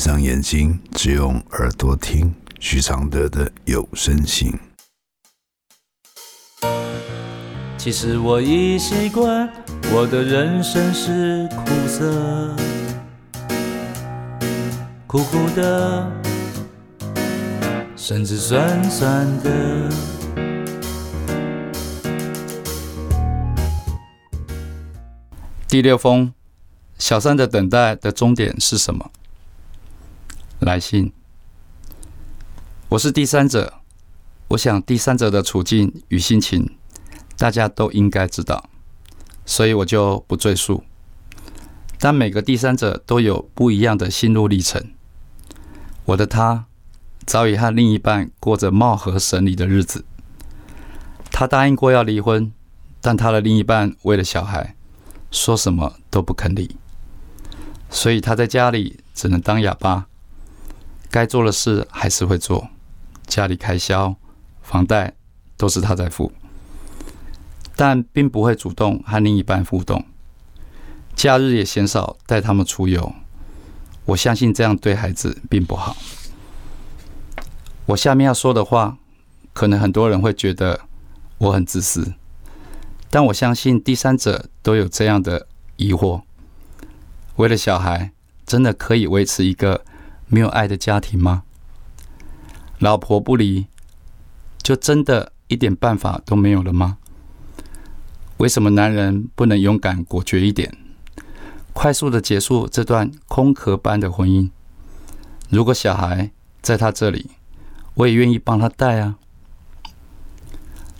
上眼睛，只用耳朵听许常德的有声信。其实我已习惯，我的人生是苦涩，苦苦的，甚至酸酸的。第六封，小三的等待的终点是什么？来信，我是第三者，我想第三者的处境与心情。大家都应该知道，所以我就不赘述。但每个第三者都有不一样的心路历程。我的他早已和另一半过着貌合神离的日子。他答应过要离婚，但他的另一半为了小孩，说什么都不肯离。所以他在家里只能当哑巴，该做的事还是会做，家里开销、房贷都是他在付。但并不会主动和另一半互动，假日也鲜少带他们出游。我相信这样对孩子并不好。我下面要说的话，可能很多人会觉得我很自私，但我相信第三者都有这样的疑惑：为了小孩，真的可以维持一个没有爱的家庭吗？老婆不离，就真的一点办法都没有了吗？为什么男人不能勇敢果决一点，快速的结束这段空壳般的婚姻？如果小孩在他这里，我也愿意帮他带啊。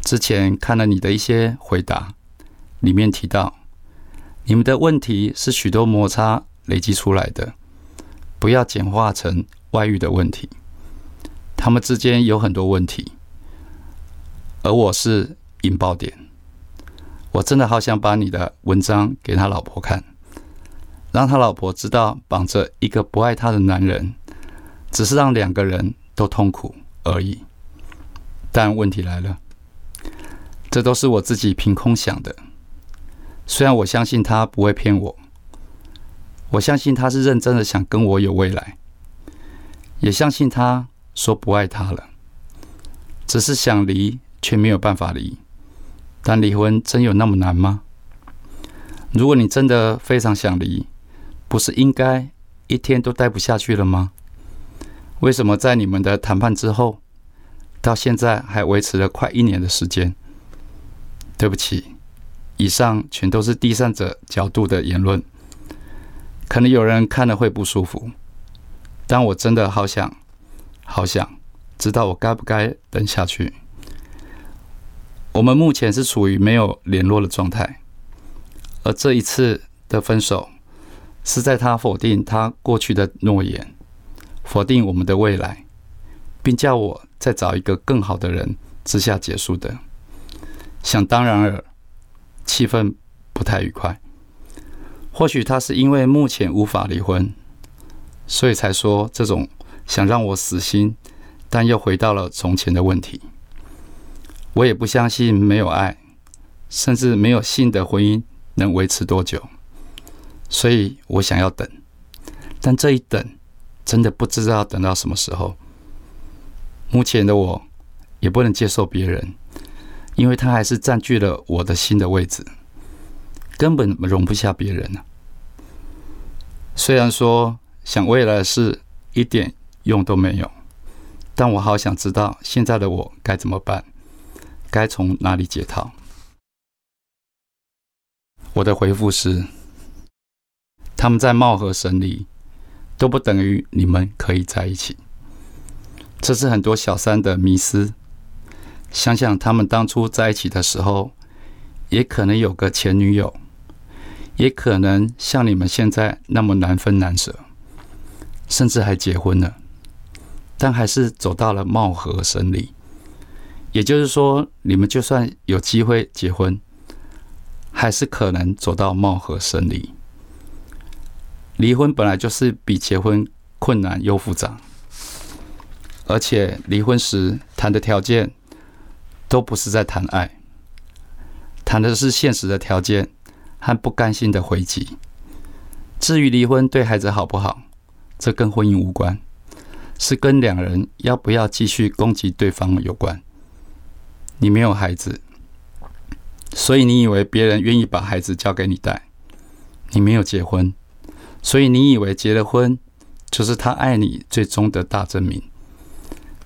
之前看了你的一些回答，里面提到你们的问题是许多摩擦累积出来的，不要简化成外遇的问题。他们之间有很多问题，而我是引爆点。我真的好想把你的文章给他老婆看，让他老婆知道绑着一个不爱他的男人，只是让两个人都痛苦而已。但问题来了，这都是我自己凭空想的。虽然我相信他不会骗我，我相信他是认真的想跟我有未来，也相信他说不爱他了，只是想离却没有办法离。但离婚真有那么难吗？如果你真的非常想离，不是应该一天都待不下去了吗？为什么在你们的谈判之后，到现在还维持了快一年的时间？对不起，以上全都是第三者角度的言论，可能有人看了会不舒服，但我真的好想，好想知道我该不该等下去。我们目前是处于没有联络的状态，而这一次的分手是在他否定他过去的诺言，否定我们的未来，并叫我再找一个更好的人之下结束的。想当然尔，气氛不太愉快。或许他是因为目前无法离婚，所以才说这种想让我死心，但又回到了从前的问题。我也不相信没有爱，甚至没有性的婚姻能维持多久，所以我想要等，但这一等真的不知道等到什么时候。目前的我也不能接受别人，因为他还是占据了我的心的位置，根本容不下别人呢。虽然说想未来的事一点用都没有，但我好想知道现在的我该怎么办。该从哪里解套？我的回复是：他们在貌合神离，都不等于你们可以在一起。这是很多小三的迷思。想想他们当初在一起的时候，也可能有个前女友，也可能像你们现在那么难分难舍，甚至还结婚了，但还是走到了貌合神离。也就是说，你们就算有机会结婚，还是可能走到貌合神离。离婚本来就是比结婚困难又复杂，而且离婚时谈的条件都不是在谈爱，谈的是现实的条件和不甘心的回击。至于离婚对孩子好不好，这跟婚姻无关，是跟两人要不要继续攻击对方有关。你没有孩子，所以你以为别人愿意把孩子交给你带；你没有结婚，所以你以为结了婚就是他爱你最终的大证明。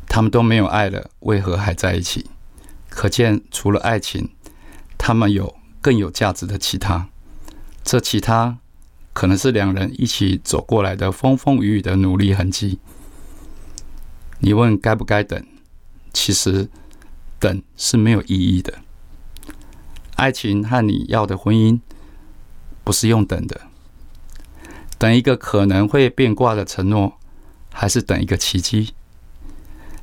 他们都没有爱了，为何还在一起？可见，除了爱情，他们有更有价值的其他。这其他可能是两人一起走过来的风风雨雨的努力痕迹。你问该不该等？其实。等是没有意义的。爱情和你要的婚姻不是用等的。等一个可能会变卦的承诺，还是等一个奇迹？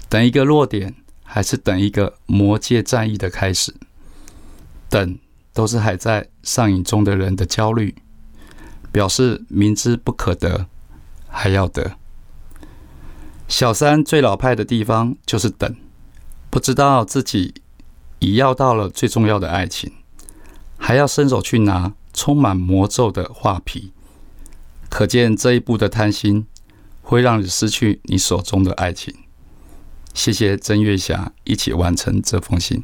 等一个落点，还是等一个魔界战役的开始？等都是还在上瘾中的人的焦虑，表示明知不可得，还要得。小三最老派的地方就是等。不知道自己已要到了最重要的爱情，还要伸手去拿充满魔咒的画皮，可见这一步的贪心会让你失去你手中的爱情。谢谢曾月霞一起完成这封信。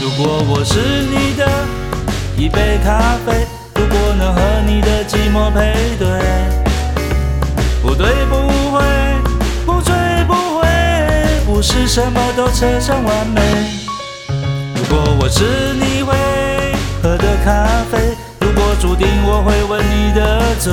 如果我是你的一杯咖啡，如果能和你的寂寞配对，不对不会。不醉不悔，不是什么都扯上完美。如果我是你会喝的咖啡，如果注定我会吻你的嘴，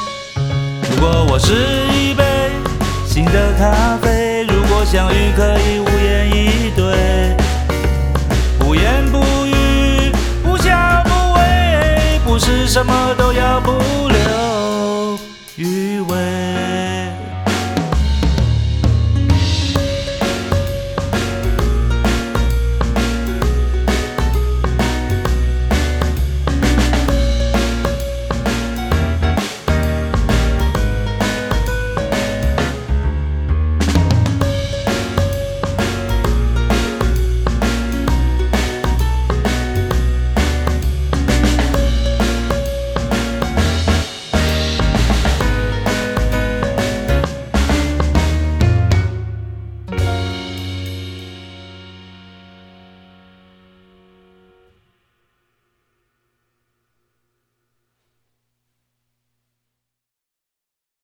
如果我是一杯新的咖啡如果相遇可以无言以对。